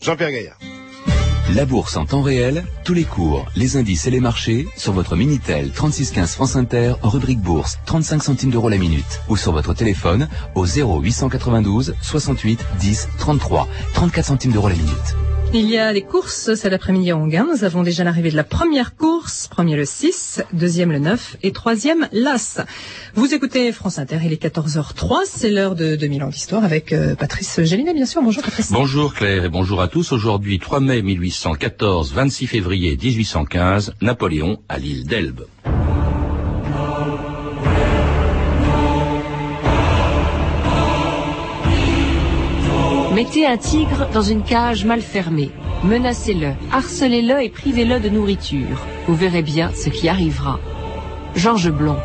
Jean-Pierre Gaillard. La bourse en temps réel, tous les cours, les indices et les marchés sur votre Minitel 3615 France Inter, rubrique bourse, 35 centimes d'euros la minute. Ou sur votre téléphone au 0892 68 10 33, 34 centimes d'euros la minute. Il y a les courses cet après-midi à Onguin. Nous avons déjà l'arrivée de la première course. Premier le 6, deuxième le 9 et troisième l'As. Vous écoutez France Inter, il est 14h03. C'est l'heure de 2000 ans d'histoire avec euh, Patrice Gélinet, bien sûr. Bonjour Patrice. Bonjour Claire et bonjour à tous. Aujourd'hui, 3 mai 1814, 26 février 1815, Napoléon à l'île d'Elbe. Mettez un tigre dans une cage mal fermée. Menacez-le, harcelez-le et privez-le de nourriture. Vous verrez bien ce qui arrivera. Georges Blond.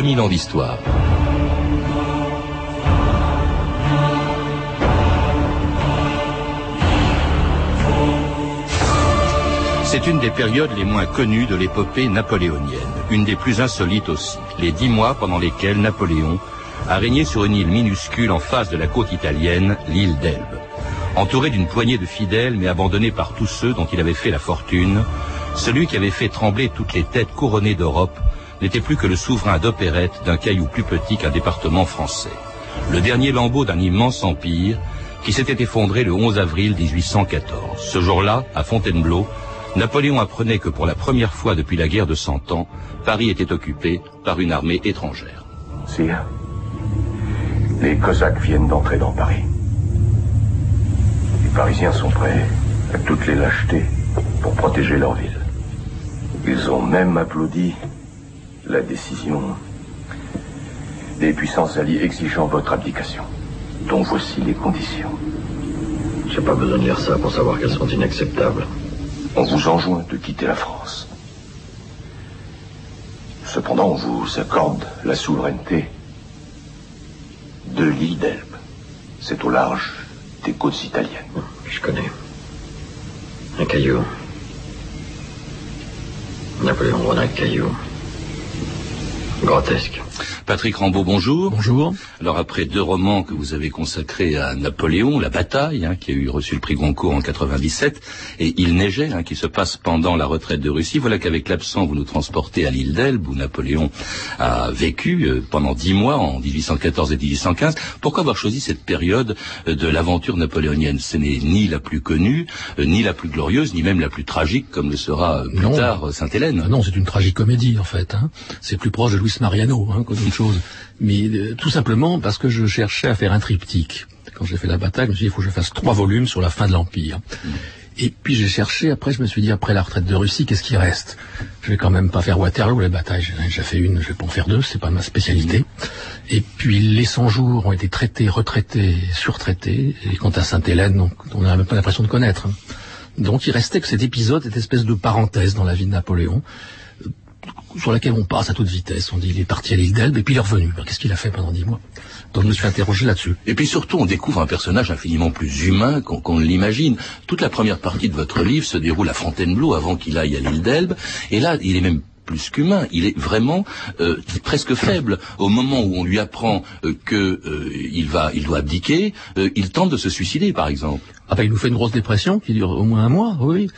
Mille ans d'histoire. C'est une des périodes les moins connues de l'épopée napoléonienne, une des plus insolites aussi, les dix mois pendant lesquels Napoléon a régné sur une île minuscule en face de la côte italienne, l'île d'Elbe. Entouré d'une poignée de fidèles mais abandonné par tous ceux dont il avait fait la fortune, celui qui avait fait trembler toutes les têtes couronnées d'Europe n'était plus que le souverain d'opérette d'un caillou plus petit qu'un département français. Le dernier lambeau d'un immense empire qui s'était effondré le 11 avril 1814. Ce jour-là, à Fontainebleau, Napoléon apprenait que pour la première fois depuis la guerre de Cent Ans, Paris était occupé par une armée étrangère. Sire, les Cosaques viennent d'entrer dans Paris. Les Parisiens sont prêts à toutes les lâchetés pour protéger leur ville. Ils ont même applaudi la décision des puissances alliées exigeant votre abdication, dont voici les conditions. J'ai pas besoin de lire ça pour savoir qu'elles sont inacceptables. On vous enjoint de quitter la France. Cependant, on vous accorde la souveraineté de l'île d'Elbe. C'est au large des côtes italiennes. Je connais. Un caillou. Napoléon un caillou. Grotesk. Patrick Rambaud, bonjour. Bonjour. Alors après deux romans que vous avez consacrés à Napoléon, La Bataille, hein, qui a eu reçu le prix Goncourt en 97, et Il neigeait, hein, qui se passe pendant la retraite de Russie, voilà qu'avec l'absent, vous nous transportez à l'île d'Elbe, où Napoléon a vécu euh, pendant dix mois, en 1814 et 1815. Pourquoi avoir choisi cette période euh, de l'aventure napoléonienne? Ce n'est ni la plus connue, euh, ni la plus glorieuse, ni même la plus tragique, comme le sera plus tard Sainte-Hélène. Non, c'est une tragique comédie, en fait. Hein. C'est plus proche de Louis Mariano, hein, chose. Mais euh, tout simplement parce que je cherchais à faire un triptyque. Quand j'ai fait la bataille, je me suis dit, il faut que je fasse trois volumes sur la fin de l'Empire. Et puis j'ai cherché, après je me suis dit, après la retraite de Russie, qu'est-ce qui reste? Je vais quand même pas faire Waterloo, les batailles, j'ai déjà fait une, je vais pas en faire deux, c'est pas ma spécialité. Et puis les 100 jours ont été traités, retraités, surtraités, et quant à Sainte-Hélène, on n'a même pas l'impression de connaître. Donc il restait que cet épisode, cette espèce de parenthèse dans la vie de Napoléon, sur laquelle on passe à toute vitesse. On dit il est parti à l'île d'Elbe et puis il est revenu. Qu'est-ce qu'il a fait pendant dix mois? Donc je me suis interrogé là-dessus. Et puis surtout, on découvre un personnage infiniment plus humain qu'on ne l'imagine. Toute la première partie de votre livre se déroule à Fontainebleau avant qu'il aille à l'île d'Elbe. Et là, il est même plus qu'humain, il est vraiment euh, presque faible. Au moment où on lui apprend euh, que euh, il va, il doit abdiquer, euh, il tente de se suicider, par exemple. Ah ben, il nous fait une grosse dépression qui dure au moins un mois, oui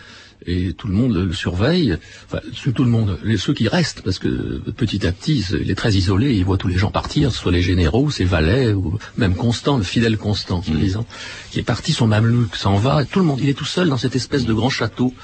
et tout le monde le surveille, enfin tout le monde, ceux qui restent, parce que petit à petit, il est très isolé, il voit tous les gens partir, soit les généraux, ses valets, ou même Constant, le fidèle Constant, mmh. disant, qui est parti, son mamelouk s'en va, tout le monde, il est tout seul dans cette espèce de grand château,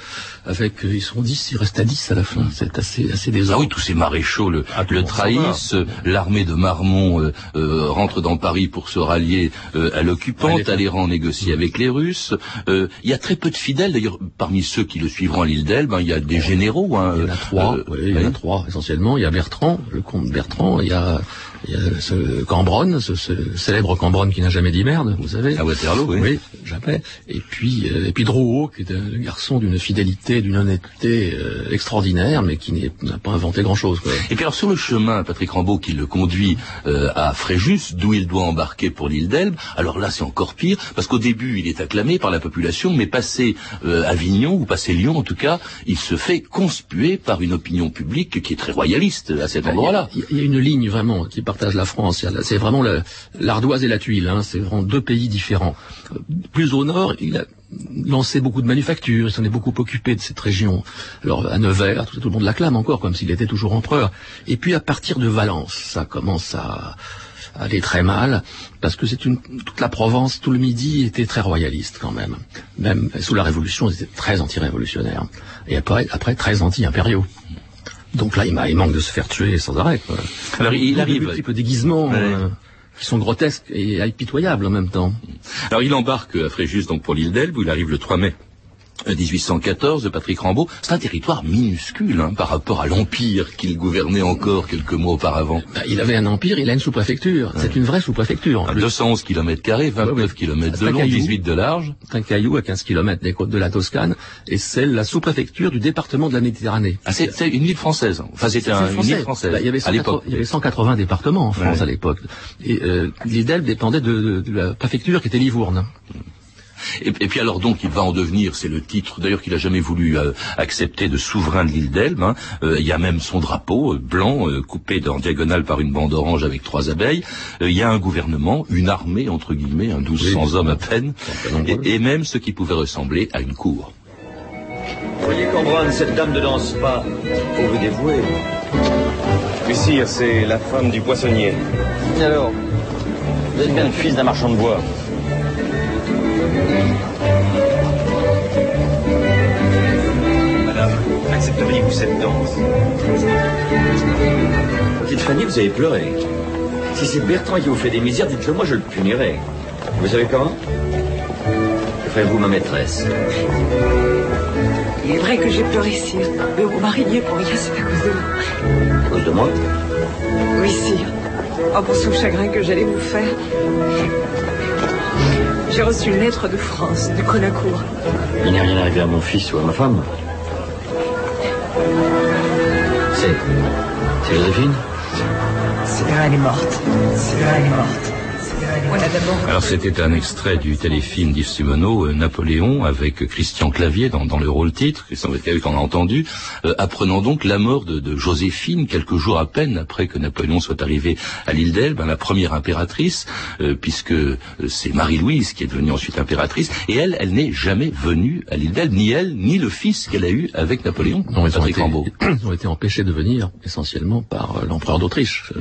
avec, euh, ils sont dix, il reste à dix à la fin, c'est assez, assez désolant. Ah oui, tous ces maréchaux le, ah, le trahissent, l'armée de Marmont euh, euh, rentre dans Paris pour se rallier euh, à l'occupante, Talleyrand négocie avec les Russes, euh, il y a très peu de fidèles, d'ailleurs, parmi ceux qui le suivront l'île d'Elbe, il y a des généraux. Hein, il y en a trois, il y en a trois essentiellement. Il y a Bertrand, le comte Bertrand, il y a, il y a ce Cambronne, ce, ce célèbre Cambronne qui n'a jamais dit merde, vous savez. À Waterloo, oui. Oui, jamais. Et puis, euh, et puis Drouot, qui est un garçon d'une fidélité d'une honnêteté euh, extraordinaire, mais qui n'a pas inventé grand-chose. Et puis alors sur le chemin, Patrick Rambaud qui le conduit euh, à Fréjus, d'où il doit embarquer pour l'île d'Elbe, alors là c'est encore pire, parce qu'au début il est acclamé par la population, mais passé euh, Avignon, ou passé Lyon en tout cas, il se fait conspuer par une opinion publique qui est très royaliste à cet endroit-là. Il y, a une ligne vraiment qui partage la France, c'est vraiment l'ardoise et la tuile, hein. c'est vraiment deux pays différents. Plus au nord, il a lancé beaucoup de manufactures, il s'en est beaucoup occupé de cette région. Alors à Nevers, tout, le monde l'acclame encore, comme s'il était toujours empereur. Et puis à partir de Valence, ça commence à, aller très mal, parce que c'est une toute la Provence, tout le Midi était très royaliste quand même. Même sous la Révolution, ils étaient très anti-révolutionnaires. Et après, après très anti-impériaux. Donc là, il, manque de se faire tuer sans arrêt. Alors il, arrive. Un petit peu déguisement. Euh, qui sont grotesques et impitoyables en même temps. Alors il embarque à Fréjus donc pour l'île d'Elbe où il arrive le 3 mai 1814 de Patrick Rambaud, c'est un territoire minuscule hein, par rapport à l'empire qu'il gouvernait encore quelques mois auparavant. Bah, il avait un empire, il a une sous-préfecture. C'est une vraie sous-préfecture. 211 km carrés, 29 km de long, 18 de large. C'est un caillou à 15 km des côtes de la Toscane, et c'est la sous-préfecture du département de la Méditerranée. Ah, c'est une ville française. Enfin, c'était une ville française. Bah, il, y avait 180, il y avait 180 départements en France à l'époque. Et euh, dépendait de, de, la préfecture qui était Livourne. Et, puis alors donc il va en devenir, c'est le titre d'ailleurs qu'il a jamais voulu euh, accepter de souverain de l'île d'Elbe. Hein. Euh, il y a même son drapeau euh, blanc coupé en diagonale par une bande orange avec trois abeilles. il y a un gouvernement, une armée entre guillemets, un 1200 hommes à peine, et, même ce qui pouvait ressembler à une cour. Voyez Cambronne, cette dame ne danse pas. Faut vous dévouer. Mais sire, c'est la femme du poissonnier. Alors, vous êtes bien le fils d'un marchand de bois. Madame, accepteriez-vous cette danse? Petite Fanny, vous avez pleuré. Si c'est Bertrand qui vous fait des misères, dites-le moi, je le punirai. Vous savez comment? Faites-vous ma maîtresse. Il est vrai que j'ai pleuré, sire. Mais vous mariez pour rien, c'est à cause de moi. À cause de moi? Oui, sire. En pensant au chagrin que j'allais vous faire, j'ai reçu une lettre de France, de Conacourt. Il n'est rien arrivé à mon fils ou à ma femme. C'est. C'est Joséphine? C'est elle est morte. C'est elle est morte. Alors c'était un extrait du téléfilm d'Yves Simoneau, euh, Napoléon, avec Christian Clavier dans, le rôle titre, qu'on a entendu, euh, apprenant donc la mort de, Joséphine quelques jours à peine après que Napoléon soit arrivé à l'île d'Elbe, hein, la première impératrice, euh, puisque c'est Marie-Louise qui est devenue ensuite impératrice, et elle, elle n'est jamais venue à l'île d'Elbe, ni elle, ni le fils qu'elle a eu avec Napoléon. Non, ils, ont été, ils ont été empêchés de venir essentiellement par l'empereur d'Autriche,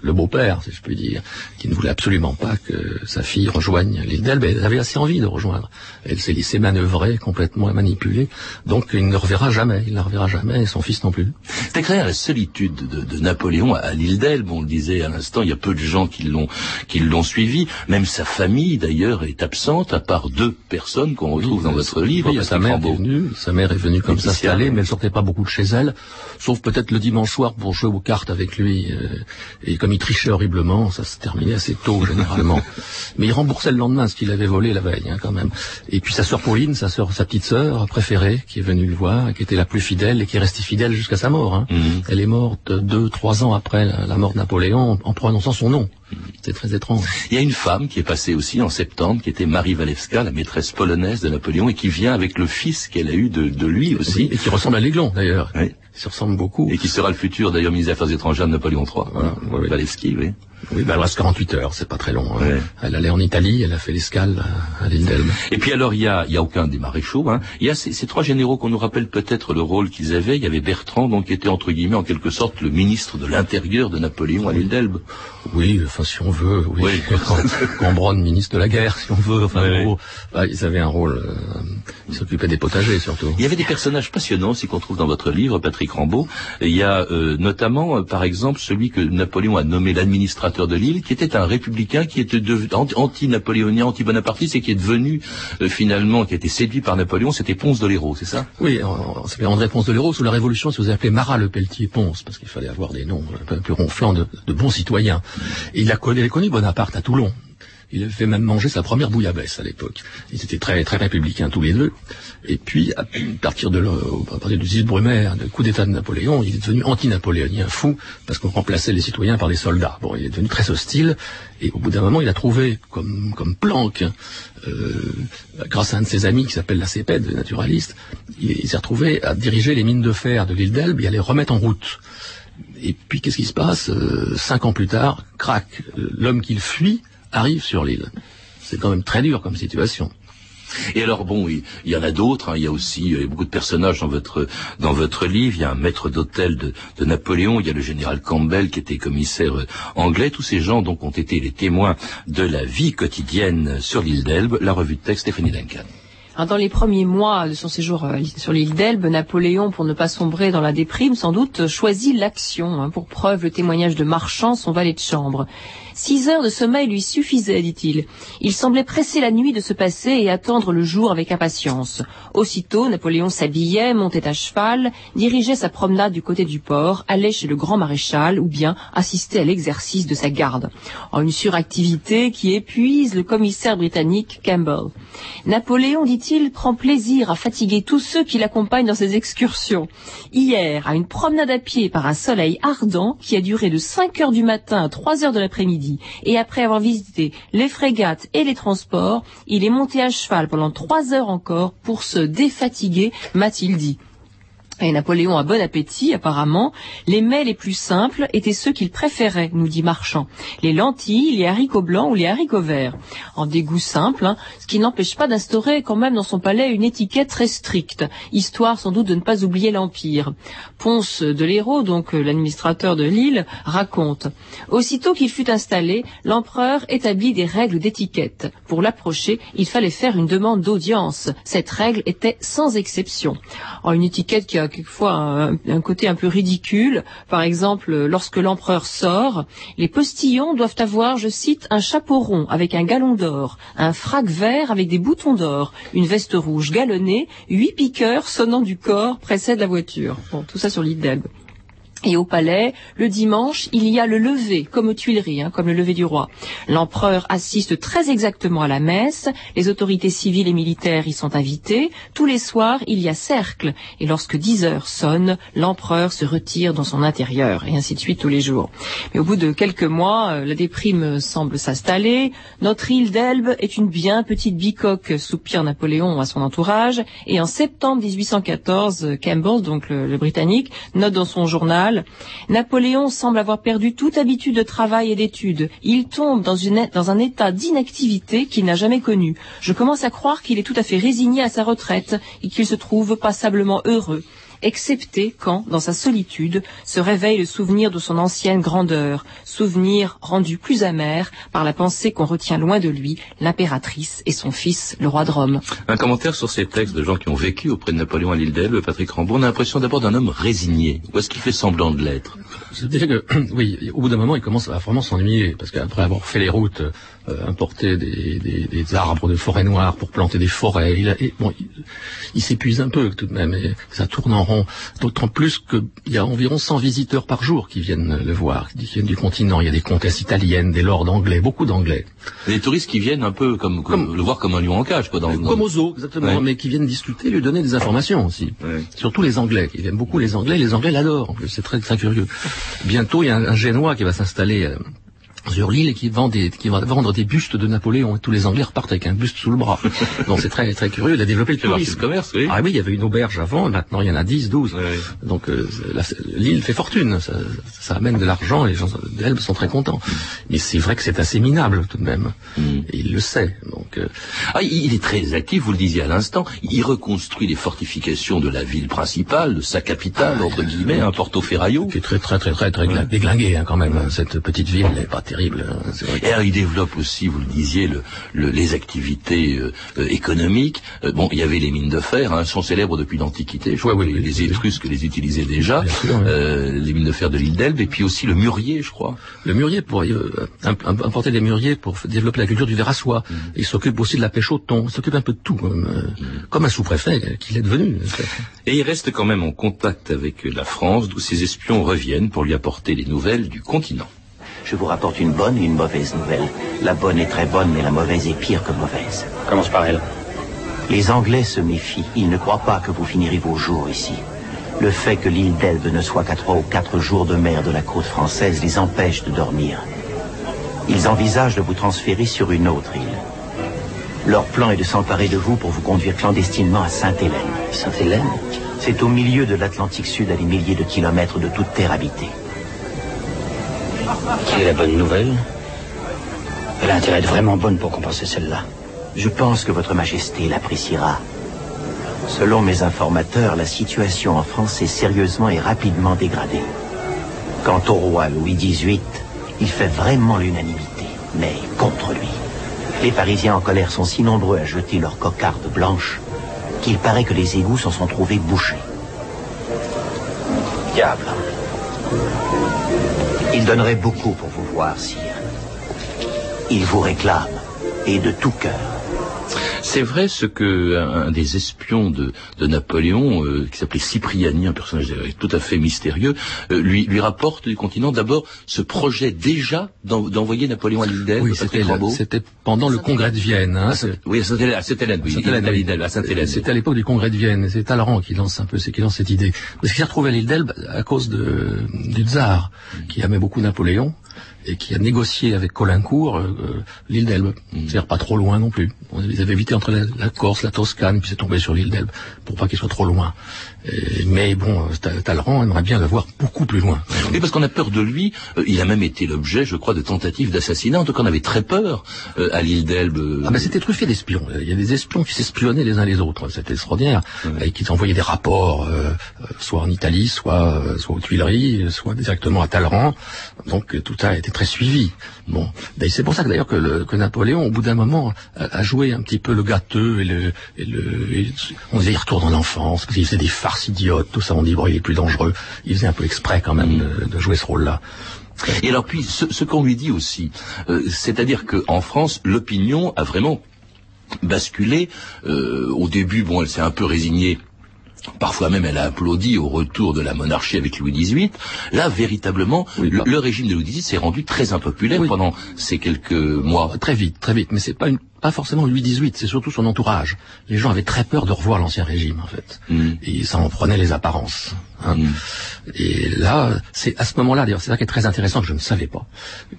le beau-père, si je puis dire, qui ne voulait absolument pas que sa fille rejoigne l'île d'Elbe. Elle avait assez envie de rejoindre. Elle s'est laissée manœuvrer, complètement manipuler. Donc il ne reverra jamais. Il ne reverra jamais, et son fils non plus. Décrire la solitude de, Napoléon à l'île d'Elbe, on le disait à l'instant, il y a peu de gens qui l'ont qui l'ont suivi. Même sa famille, d'ailleurs, est absente, à part deux personnes qu'on retrouve dans votre livre. Oui, sa mère est venue. Sa mère est venue comme s'installer, mais elle sortait pas beaucoup de chez elle, sauf peut-être le dimanche soir pour jouer aux cartes avec lui. Euh, et comme il trichait horriblement, ça se terminait assez tôt généralement. Mais il remboursait le lendemain ce qu'il avait volé la veille, hein, quand même. Et puis sa sœur Pauline, sa sœur, sa petite sœur préférée, qui est venue le voir, qui était la plus fidèle et qui est restée fidèle jusqu'à sa mort. Hein. Mhm. Elle est morte deux, trois ans après la mort de Napoléon en prononçant son nom. C'est très étrange. Il y a une femme qui est passée aussi en septembre, qui était Marie Walewska, la maîtresse polonaise de Napoléon, et qui vient avec le fils qu'elle a eu de, lui aussi. et qui ressemble à l'aiglon, d'ailleurs. Oui. Il se ressemble beaucoup. Et qui sera le futur, d'ailleurs, ministre des Affaires étrangères de Napoléon III. Voilà. Walewski, oui. Oui, bah, elle reste 48 heures, c'est pas très long. Hein. Elle allait en Italie, elle a fait l'escale à l'île d'Elbe. Et puis alors, il y a, y a aucun des maréchaux. Hein. Il y a ces, ces, trois généraux qu'on nous rappelle peut-être le rôle qu'ils avaient. Il y avait Bertrand, donc qui était entre guillemets en quelque sorte le ministre de l'Intérieur de Napoléon à l'île d'Elbe. Oui, enfin si on veut, oui. oui. Cambronne, ministre de la guerre, si on veut. Enfin, bah, ils avaient un rôle. Euh, ils s'occupaient des potagers surtout. Il y avait des personnages passionnants aussi qu'on trouve dans votre livre, Patrick Rambaud. Il y a euh, notamment, euh, par exemple, celui que Napoléon a nommé l'administrateur de l'île, qui était un républicain qui était anti-napoléonien, anti-bonapartiste et qui est devenu euh, finalement, qui a été séduit par Napoléon, c'était Ponce de l'Hérault, c'est ça? Oui, c'est André Ponce de l'Hérault. Sous la Révolution, si vous appelez Marat le Pelletier Ponce, parce qu'il fallait avoir des noms un peu, ronflants de, bons citoyens. Il a connu, Bonaparte à Toulon Il avait fait même manger sa première bouillabaisse à l'époque. Ils étaient très très républicains tous les deux. Et puis à partir de partir du 10 Brumaire, coup d'État de Napoléon, il est devenu anti-napoléonien fou parce qu'on remplaçait les citoyens par des soldats. Bon, il est devenu très hostile. Et au bout d'un moment, il a trouvé comme comme planque, euh, grâce à un de ses amis qui s'appelle la CEPED, naturaliste, il, il s'est retrouvé à diriger les mines de fer de l'île d'Elbe et à les remettre en route. Et puis qu'est-ce qui se passe euh, Cinq ans plus tard, crac, l'homme qu'il fuit arrive sur l'île. C'est quand même très dur comme situation. Et alors bon, il, y en a d'autres. Hein. il y a aussi euh, beaucoup de personnages dans votre livre. Il y a un maître d'hôtel de, de, Napoléon. Il y a le général Campbell qui était commissaire euh, anglais. Tous ces gens donc ont été les témoins de la vie quotidienne sur l'île d'Elbe. La revue de texte Stéphanie Duncan. Dans les premiers mois de son séjour euh, sur l'île d'Elbe, Napoléon, pour ne pas sombrer dans la déprime, sans doute choisit l'action. Hein, pour preuve, le témoignage de Marchand, son valet de chambre. Six heures de sommeil lui suffisaient, dit-il. Il semblait presser la nuit de se passer et attendre le jour avec impatience. Aussitôt, Napoléon s'habillait, montait à cheval, dirigeait sa promenade du côté du port, allait chez le grand maréchal ou bien assistait à l'exercice de sa garde. En une suractivité qui épuise le commissaire britannique Campbell. Napoléon, dit-il, prend plaisir à fatiguer tous ceux qui l'accompagnent dans ses excursions. Hier, à une promenade à pied par un soleil ardent qui a duré de 5 heures du matin à 3 heures de l'après-midi, et après avoir visité les frégates et les transports, il est monté à cheval pendant 3 heures encore pour se défatiguer, m'a-t-il dit. Et Napoléon a bon appétit, apparemment. Les mets les plus simples étaient ceux qu'il préférait, nous dit Marchand. Les lentilles, les haricots blancs ou les haricots verts. En des goûts simples, hein, ce qui n'empêche pas d'instaurer quand même dans son palais une étiquette très stricte, histoire sans doute de ne pas oublier l'Empire. Ponce de l'Hérault, donc euh, l'administrateur de l'île, raconte. Aussitôt qu'il fut installé, l'empereur établit des règles d'étiquette. Pour l'approcher, il fallait faire une demande d'audience. Cette règle était sans exception. Quelquefois un, côté un peu ridicule. Par exemple, lorsque l'empereur sort, les postillons doivent avoir, je cite, un chapeau rond avec un galon d'or, un frac vert avec des boutons d'or, une veste rouge galonnée, huit piqueurs sonnant du corps précèdent la voiture. Bon, tout ça sur l'île d'Elbe. Et au palais, le dimanche, il y a le lever, comme aux Tuileries, hein, comme le lever du roi. L'empereur assiste très exactement à la messe, les autorités civiles et militaires y sont invitées, tous les soirs, il y a cercle, et lorsque 10 heures sonnent, l'empereur se retire dans son intérieur, et ainsi de suite tous les jours. Mais au bout de quelques mois, euh, la déprime semble s'installer, notre île d'Elbe est une bien petite bicoque, soupire Napoléon à son entourage, et en septembre 1814, Campbell, donc le Britannique, note dans son journal Napoléon semble avoir perdu toute habitude de travail et d'études. Il tombe dans, dans un état d'inactivité qu'il n'a jamais connu. Je commence à croire qu'il est tout à fait résigné à sa retraite et qu'il se trouve passablement heureux excepté quand, dans sa solitude, se réveille le souvenir de son ancienne grandeur, souvenir rendu plus amer par la pensée qu'on retient loin de lui l'impératrice et son fils, le roi de Rome. Un commentaire sur ces textes de gens qui ont vécu auprès de Napoléon à l'île d'Elbe, Patrick Rambaud, on a l'impression d'abord d'un homme résigné. Ou est-ce qu'il fait semblant de l'être? Je dirais que, oui, au bout d'un moment, il commence à vraiment s'ennuyer, parce qu'après avoir fait les routes, euh, importer des, des, des, arbres de forêt noire pour planter des forêts, il, a, bon, il, s'épuise un peu tout de même, et ça tourne en d'autant plus qu'il y a environ 100 visiteurs par jour qui viennent le voir, qui viennent du continent. Il y a des comtesses italiennes, des lords anglais, beaucoup d'anglais. Des touristes qui viennent un peu comme, le voir comme un lion en cage, quoi. Dans, Comme au zoo, exactement, mais qui viennent discuter, lui donner des informations aussi. Surtout les Anglais, ils aiment beaucoup les Anglais. Les Anglais l'adorent. C'est très très curieux. Bientôt, il y a un, un Génois qui va s'installer. Euh, sur l'île et qui vend des, qui va vendre des bustes de Napoléon. Et tous les Anglais repartent avec un buste sous le bras. Donc c'est très, très curieux. Il a développé le tourisme. commerce, oui. Ah oui, il y avait une auberge avant, maintenant il y en a 10, 12. Donc euh, l'île fait fortune. Ça, ça amène de l'argent et les gens d'Elbe sont très contents. Mais c'est vrai que c'est assez minable tout de même. Mm. Et il le sait. Donc, euh... ah, il est très actif, vous le disiez à l'instant. Il reconstruit les fortifications de la ville principale, de sa capitale, ah, entre guillemets, un Porto Ferraio. Qui est très, très, très, très, très déglingué hein, quand même. Cette petite ville n'est pas terrible. Hein, et alors, il développe aussi, vous le disiez, le, les activités euh, euh, économiques. Euh, bon, il y avait les mines de fer, hein, sont célèbres depuis l'Antiquité. Je crois que les, Étrusques les utilisaient déjà. les mines de fer de l'île d'Elbe, et puis aussi le mûrier, je crois. Le mûrier, pour importer des mûriers pour développer la culture du verre à soie. Mm. Il s'occupe aussi de la pêche au thon. Il s'occupe un peu de tout, comme, mm. comme un sous-préfet qu'il est devenu. Et il reste quand même en contact avec la France, d'où ses espions reviennent pour lui apporter les nouvelles du continent. Je vous rapporte une bonne et une mauvaise nouvelle. La bonne est très bonne, mais la mauvaise est pire que mauvaise. Commence par elle. Les Anglais se méfient. Ils ne croient pas que vous finirez vos jours ici. Le fait que l'île d'Elbe ne soit qu'à trois ou quatre jours de mer de la côte française les empêche de dormir. Ils envisagent de vous transférer sur une autre île. Leur plan est de s'emparer de vous pour vous conduire clandestinement à Sainte-Hélène. Sainte-Hélène? C'est au milieu de l'Atlantique Sud à des milliers de kilomètres de toute terre habitée. Quelle est la bonne nouvelle? Elle a intérêt à être vraiment bonne pour compenser celle-là. Je pense que votre majesté l'appréciera. Selon mes informateurs, la situation en France est sérieusement et rapidement dégradée. Quant au roi Louis XVIII, il fait vraiment l'unanimité, mais contre lui. Les Parisiens en colère sont si nombreux à jeter leurs cocardes blanches qu'il paraît que les égouts s'en sont trouvés bouchés. Diable. Il donnerait beaucoup pour vous voir, sire. Il vous réclame, et de tout cœur. C'est vrai ce que un, des espions de, de Napoléon, euh, qui s'appelait Cipriani, un personnage tout à fait mystérieux, euh, lui, lui rapporte du continent d'abord ce projet déjà d'envoyer Napoléon à l'île d'Elbe. Oui, c'était pendant le congrès de Vienne. Hein, oui, à Sainte-Hélène, oui, à Sainte-Hélène. C'était à l'époque du congrès de Vienne. C'est Talleyrand qui lance un peu, qui lance cette idée. Parce qu'il s'est retrouvé à l'île d'Elbe à cause de, du tsar, qui aimait beaucoup Napoléon et qui a négocié avec Colincourt euh, l'île d'Elbe. Mm. C'est-à-dire pas trop loin non plus. Ils avaient évité entre la, Corse, la Toscane, puis c'est tombé sur l'île d'Elbe, pour pas qu'il soit trop loin. mais bon, euh, Talleyrand aimerait bien le voir beaucoup plus loin. Oui, parce qu'on a peur de lui. Euh, il a même été l'objet, je crois, de tentatives d'assassinat. En tout cas, on avait très peur à l'île d'Elbe. Ah ben c'était truffé d'espions. Il y a des espions qui s'espionnaient les uns les autres. C'était extraordinaire. Et qui envoyaient des rapports, soit en Italie, soit, soit aux Tuileries, soit directement à Talleyrand. Donc tout ça a été très suivi. Bon, ben, c'est pour ça que d'ailleurs que, Napoléon, au bout d'un moment, a, joué un petit peu le gâteux et le, on disait il retourne en enfance, parce qu'il faisait des farces idiotes, tout ça, on dit bon il est plus dangereux. Il faisait un peu exprès quand même de, jouer ce rôle-là. Et alors puis ce, ce qu'on lui dit aussi, euh, c'est-à-dire qu'en France, l'opinion a vraiment basculé. Euh, au début, bon, elle s'est un peu résignée Parfois même, elle a applaudi au retour de la monarchie avec Louis XVIII. Là, véritablement, le, régime de Louis XVIII s'est rendu très impopulaire pendant ces quelques mois. Très vite, très vite. Mais c'est pas une, pas forcément Louis XVIII, c'est surtout son entourage. Les gens avaient très peur de revoir l'ancien régime, en fait. Mm. Et ça en prenait les apparences. Hein. Mm. Et là, c'est à ce moment-là, d'ailleurs, c'est ça qui est très intéressant que je ne savais pas,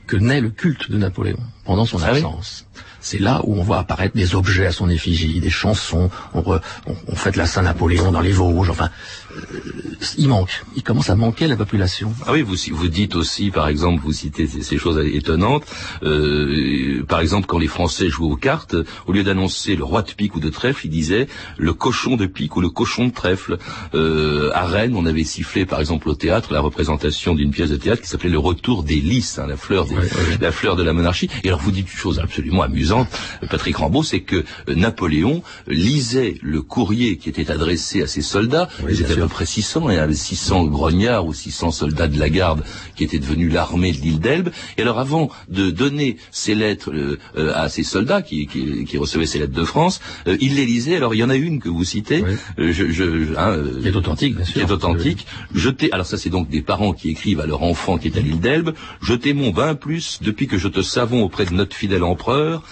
que naît le culte de Napoléon pendant son ah absence c'est là où on voit apparaître des objets à son effigie, des chansons, on, on, fait la Saint-Napoléon dans les Vosges, enfin, il manque, il commence à manquer la population. Ah oui, vous, vous dites aussi, par exemple, vous citez ces, choses étonnantes, euh, par exemple, quand les Français jouaient aux cartes, au lieu d'annoncer le roi de pique ou de trèfle, ils disaient le cochon de pique ou le cochon de trèfle. Euh, à Rennes, on avait sifflé, par exemple, au théâtre, la représentation d'une pièce de théâtre qui s'appelait Le Retour des lys, hein, la fleur, la fleur de la monarchie. Et alors vous dites une chose absolument amusante Patrick Rambaud, c'est que euh, Napoléon lisait le courrier qui était adressé à ses soldats. Étaient à peu près 600, et il y avait 600 grognards ou 600 soldats de la garde qui étaient devenus l'armée de l'île d'Elbe. Et alors avant de donner ces lettres euh, euh, à ces soldats qui, recevaient ces lettres de France, il les lisait. Alors il y en a une que vous citez, je, hein, qui est authentique, bien sûr. Qui est authentique. Alors ça c'est donc des parents qui écrivent à leur enfant qui est à l'île d'Elbe, jetez mon bain plus depuis que je te savons auprès de notre fidèle empereur.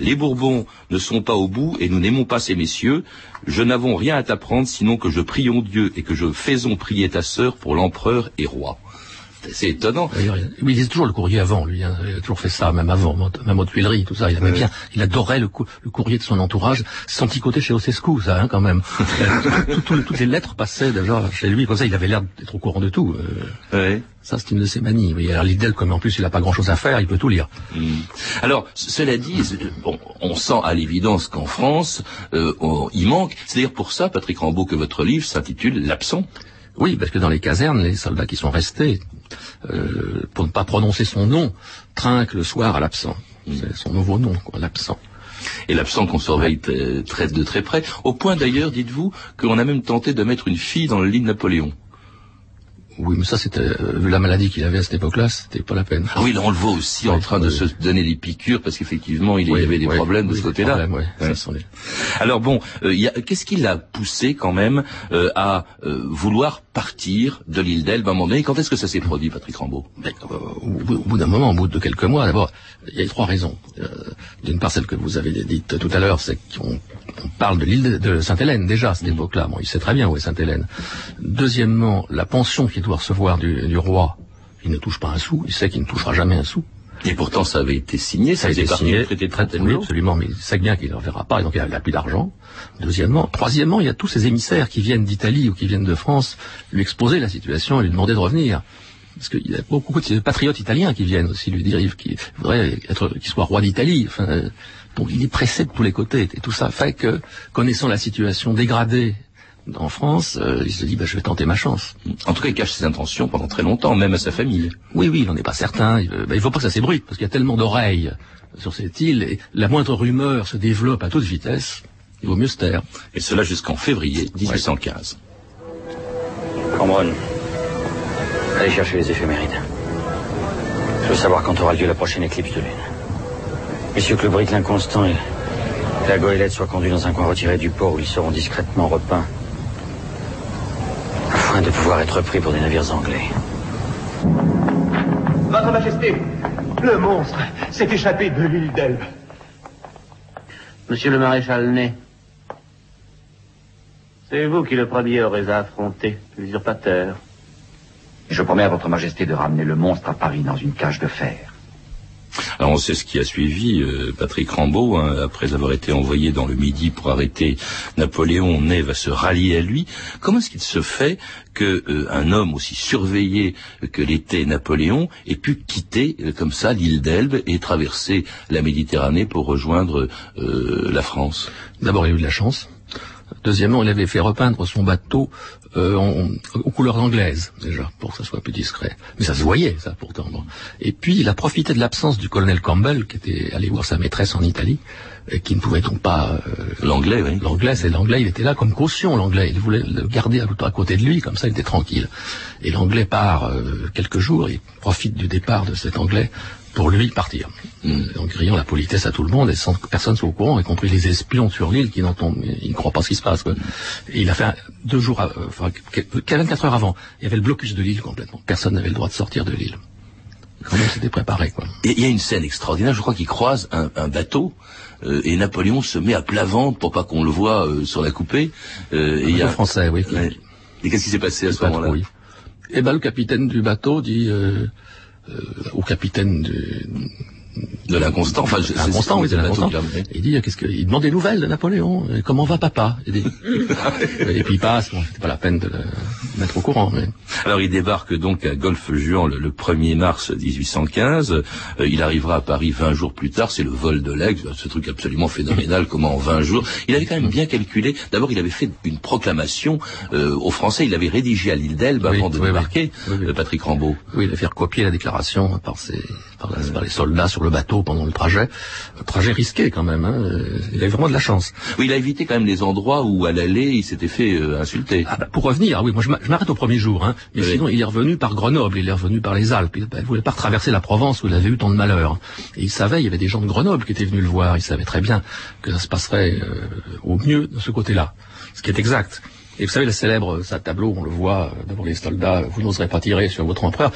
Les Bourbons ne sont pas au bout et nous n'aimons pas ces messieurs. Je n'avons rien à t'apprendre sinon que je prions Dieu et que je faisons prier ta sœur pour l'empereur et roi. C'est étonnant. il lisait toujours le courrier avant, lui. Hein. Il a toujours fait ça, même avant, même aux Tuileries, tout ça. Il aimait bien. Il adorait le, courrier de son entourage. Son petit côté chez Ocescu, ça, hein, quand même. toutes les lettres passaient déjà chez lui. Comme ça, il avait l'air d'être au courant de tout. Euh. Ça, c'est une de ses manies. Oui, alors l'idée, comme en plus il n'a pas grand-chose à faire, il peut tout lire. Hmm. Alors, cela dit, on sent à l'évidence qu'en France, euh, il manque. C'est d'ailleurs pour ça, Patrick Rambaud, que votre livre s'intitule L'absent. Oui, parce que dans les casernes, les soldats qui sont restés, euh, pour ne pas prononcer son nom, trinquent le soir à l'absent. C'est son nouveau nom, l'absent et l'absent qu'on surveille très, de très près, au point d'ailleurs, dites-vous, qu'on a même tenté de mettre une fille dans le lit de Napoléon. Oui, mais ça, c'était euh, vu la maladie qu'il avait à cette époque-là, c'était pas la peine. Ah oui, là, on le voit aussi en train de se donner des piqûres parce qu'effectivement, il y avait des problèmes de ce côté-là. Alors bon, euh, qu'est-ce qui l'a poussé quand même euh, à vouloir partir de l'île d'Elbe à un moment donné. Quand est-ce que ça s'est produit, Patrick Rambaud? Mais, euh, au, bout- d'un moment, au bout de quelques mois, d'abord, il y a trois raisons. Euh, D'une part, celle que vous avez dite tout à l'heure, c'est qu'on on parle de l'île de, de Sainte-Hélène déjà à cette époque-là. Bon, il sait très bien où est Sainte-Hélène. Deuxièmement, la pension qu'il doit recevoir du, du roi, il ne touche pas un sou. Il sait qu'il ne touchera jamais un sou. Et pourtant, ça avait été signé, ça, Ça a été signé, de très, oui, absolument, mais il sait bien qu'il ne reverra pas, et donc il n'a plus d'argent. Deuxièmement. Troisièmement, il y a tous ces émissaires qui viennent d'Italie ou qui viennent de France lui exposer la situation et lui demander de revenir. Parce qu'il y a beaucoup de patriotes italiens qui viennent aussi lui dire qu'il voudrait être, qu'il soit roi d'Italie. Enfin, euh, donc il est pressé de tous les côtés. Et tout ça fait que, connaissant la situation dégradée en France, euh, il se dit, bah, je vais tenter ma chance. En tout cas, il cache ses intentions pendant très longtemps, même à sa famille. Oui, oui, il n'en est pas certain. Il ne faut pas que ça s'ébruite, parce qu'il y a tellement d'oreilles sur cette île, et la moindre rumeur se développe à toute vitesse. Il vaut mieux se taire. Et cela jusqu'en février 1815. Cambronne, allez chercher les éphémérides. Je veux savoir quand aura lieu la prochaine éclipse de lune. Messieurs que le brick l'inconstant et la goélette soient conduits dans un coin retiré du port où ils seront discrètement repeints. De pouvoir être pris pour des navires anglais. Votre Majesté, le monstre s'est échappé de l'île d'Elbe. Monsieur le maréchal Ney, c'est vous qui le premier aurez à affronter l'usurpateur. Je promets à votre majesté de ramener le monstre à Paris dans une cage de fer. Alors on sait ce qui a suivi, euh, Patrick Rambaud, hein, après avoir été envoyé dans le Midi pour arrêter Napoléon, Ney va se rallier à lui. Comment est-ce qu'il se fait que euh, un homme aussi surveillé que l'était Napoléon ait pu quitter euh, comme ça l'île d'Elbe et traverser la Méditerranée pour rejoindre euh, la France? D'abord, il a eu de la chance. Deuxièmement, il avait fait repeindre son bateau euh, aux couleurs anglaises, déjà, pour que ça soit plus discret. Mais ça se voyait, ça, pourtant. bon. Et puis, il a profité de l'absence du colonel Campbell, qui était allé voir sa maîtresse en Italie, qui ne pouvait donc pas... euh, l'anglais, oui. L'anglais, c'est l'anglais, il était là comme caution, l'anglais. Il voulait le garder à, à côté de lui, comme ça, il était tranquille. Et l'anglais part euh, quelques jours, il profite du départ de cet anglais pour lui partir. En criant la politesse à tout le monde et sans que personne soit au courant, y compris les espions sur l'île qui n'entendent, ils ne croient pas ce qui se passe. Quoi. Et il a fait un- deux jours, à- euh, enfin, que- que- 24 heures avant, il y avait le blocus de l'île complètement. Personne n'avait le droit de sortir de l'île. Quand même, c'était préparé, quoi. Et il y a une scène extraordinaire, je crois qu'il croise un, un bateau euh, et Napoléon se met à plat ventre pour pas qu'on le voit euh, sur la coupée. Euh, et il y a français, oui. Ouais. Et qu'est-ce qui s'est passé à ce moment-là Oui. Et ben le capitaine du bateau dit euh, euh, au capitaine du, de l'inconstant, enfin, l'inconstant, oui, c'est de l'inconstant. Il dit qu'est-ce que il demande des nouvelles de Napoléon. Euh, Comment va papa? Il dit- Et puis il passe. Bon, c'était pas la peine de le mettre au courant. Mais... Alors il débarque donc à Golfe-Juan le, le 1er mars 1815. Euh, il arrivera à Paris 20 jours plus tard. C'est le vol de l'Aigle, ce truc absolument phénoménal. comment en 20 jours Il avait quand même bien calculé. D'abord, il avait fait une proclamation euh, aux Français. Il l'avait rédigée à l'île d'Elbe Oui, avant de oui, oui. débarquer. Oui, oui. euh, Patrick Rambaud. Oui, il a fait recopier la déclaration par, ses, par, la- par les soldats sur le bateau pendant le trajet. Un trajet risqué quand même. Hein. Euh, Il avait vraiment de la chance. Oui, il a évité quand même les endroits où à l'aller il s'était fait euh, insulter. Ah bah, pour revenir, ah oui, moi je m'a- je m'arrête au premier jour, hein, mais Oui. sinon il est revenu par Grenoble, il est revenu par les Alpes, il ne voulait pas traverser la Provence où il avait eu tant de malheur. Et il savait, il y avait des gens de Grenoble qui étaient venus le voir, il savait très bien que ça se passerait euh, au mieux de ce côté-là, ce qui est exact. Et vous savez, le célèbre ça tableau, on le voit euh, devant les soldats, vous n'oserez pas tirer sur votre empereur.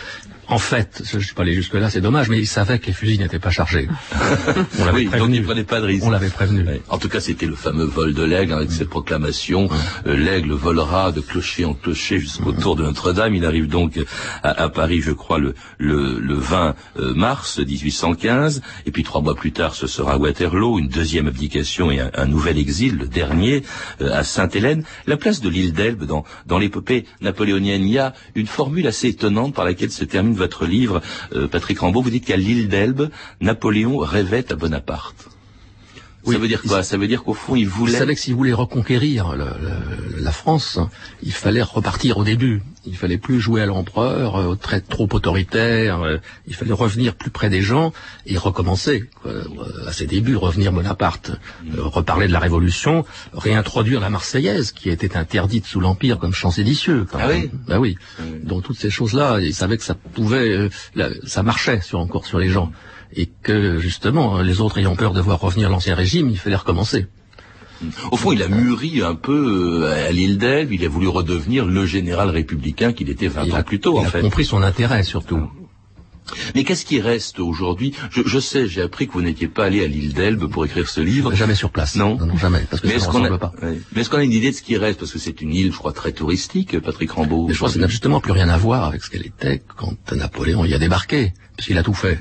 En fait, je ne suis pas allé jusque-là, c'est dommage, mais il savait que les fusils n'étaient pas chargés. On l'avait Oui, donc prévenu. il prenait pas de risque. On l'avait prévenu. En tout cas, c'était le fameux vol de l'aigle avec cette proclamation. euh, l'aigle volera de clocher en clocher jusqu'au tour de Notre-Dame. Il arrive donc à, à Paris, je crois, le, le, le 20 euh, mars 1815. Et puis trois mois plus tard, ce sera Waterloo, une deuxième abdication et un, un nouvel exil, le dernier, euh, à Sainte-Hélène. La place de l'île d'Elbe dans, dans l'épopée napoléonienne, il y a une formule assez étonnante par laquelle se termine votre livre, euh, Patrick Rambaud. Vous dites qu'à l'île d'Elbe, Napoléon rêvait à Bonaparte. Oui, ça veut dire quoi? Ça veut dire qu'au fond, il Il voulait. savait que s'il voulait reconquérir le- le- la France, il fallait repartir au début. Il fallait plus jouer à l'empereur, euh, très trop autoritaire. euh, il fallait revenir plus près des gens et recommencer quoi, euh, à ses débuts, revenir Bonaparte, euh, reparler de la Révolution, réintroduire la Marseillaise qui était interdite sous l'Empire comme chant séditieux. quand Ah même. oui Ben oui. Donc toutes ces choses-là, il savait que ça pouvait, euh, ça marchait sur encore sur les gens et que justement les autres ayant peur de voir revenir l'ancien régime, il fallait recommencer. Au fond, il a mûri un peu euh, à l'île d'Elbe. Il a voulu redevenir le général républicain qu'il était 20 Il ans a, plus tôt, il en a fait. compris son intérêt surtout. Mais qu'est-ce qui reste aujourd'hui? Je, je sais, j'ai appris que vous n'étiez pas allé à l'île d'Elbe pour écrire ce livre. Jamais sur place. Non, non, non, jamais, parce que Mais ça est-ce ne qu'on a, ressemble pas. ouais. Mais est-ce qu'on a une idée de ce qui reste? Parce que c'est une île, je crois, très touristique, Patrick Rambaud. Mais je crois que ça n'a justement plus rien à voir avec ce qu'elle était quand Napoléon y a débarqué, puisqu'il a tout fait.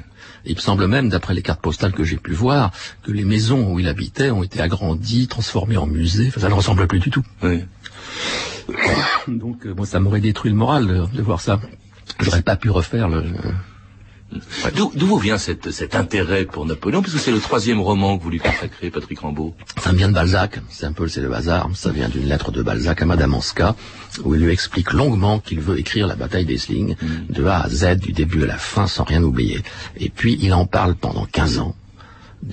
Il me semble même, d'après les cartes postales que j'ai pu voir, que les maisons où il habitait ont été agrandies, transformées en musées. Enfin, ça ne ressemble plus du tout. Oui. Donc, euh, moi, ça m'aurait détruit le moral de, de voir ça. J'aurais pas pu refaire le. D'où d'où vous vient cette, cet intérêt pour Napoléon Puisque c'est le troisième roman que vous lui consacrez, Patrick Rambaud. Ça me vient de Balzac, c'est un peu c'est le hasard, ça vient d'une lettre de Balzac à Madame Anska, où il lui explique longuement qu'il veut écrire la bataille d'Essling de A à Z, du début à la fin, sans rien oublier. Et puis il en parle pendant 15 ans,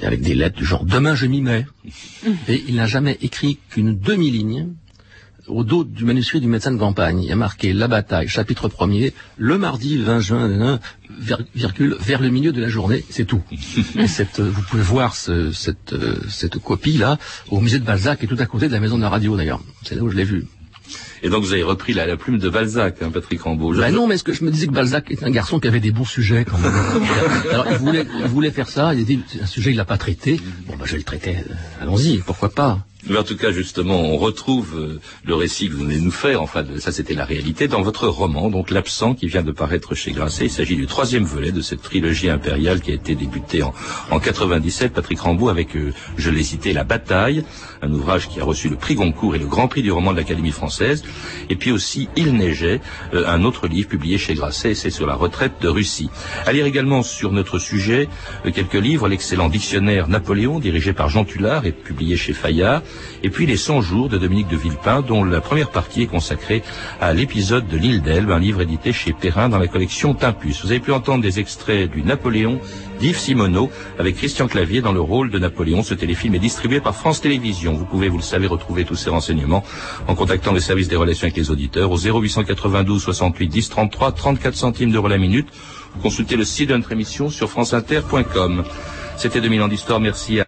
avec des lettres du genre « Demain je m'y mets ». Et il n'a jamais écrit qu'une demi-ligne au dos du manuscrit du médecin de campagne. Il y a marqué « La bataille, chapitre premier, le mardi 20 juin, vir- virgule, vers le milieu de la journée », c'est tout. Et cette, euh, vous pouvez voir ce- cette, euh, cette copie-là au musée de Balzac, qui est tout à côté de la maison de la radio d'ailleurs. C'est là où je l'ai vue. Et donc vous avez repris la, la plume de Balzac, hein, Patrick Rambaud. Ben non, mais est-ce que je me disais que Balzac est un garçon qui avait des bons sujets quand même. Alors il voulait, il voulait faire ça, il a dit un sujet il l'a pas traité. Bon ben je vais le traiter. euh, Allons-y, pourquoi pas. Mais en tout cas, justement, on retrouve euh, le récit que vous venez de nous faire, enfin, ça c'était la réalité, dans votre roman, donc L'absent, qui vient de paraître chez Grasset. Il s'agit du troisième volet de cette trilogie impériale qui a été débutée en, en 97, Patrick Rambaud, avec, euh, je l'ai cité, La Bataille, un ouvrage qui a reçu le prix Goncourt et le grand prix du roman de l'Académie française, et puis aussi Il neigeait, euh, un autre livre publié chez Grasset, et c'est sur la retraite de Russie. À lire également sur notre sujet quelques livres, l'excellent dictionnaire Napoléon, dirigé par Jean Tullard et publié chez Fayard, et puis Les 100 jours de Dominique de Villepin, dont la première partie est consacrée à l'épisode de l'île d'Elbe, un livre édité chez Perrin dans la collection Timpus. Vous avez pu entendre des extraits du Napoléon d'Yves Simoneau avec Christian Clavier dans le rôle de Napoléon. Ce téléfilm est distribué par France Télévisions. Vous pouvez, vous le savez, retrouver tous ces renseignements en contactant les services des relations avec les auditeurs au 0892 68 10 33 34 centimes d'euros la minute. Consultez le site de notre émission sur franceinter.com. C'était 2000 ans d'histoire. Merci à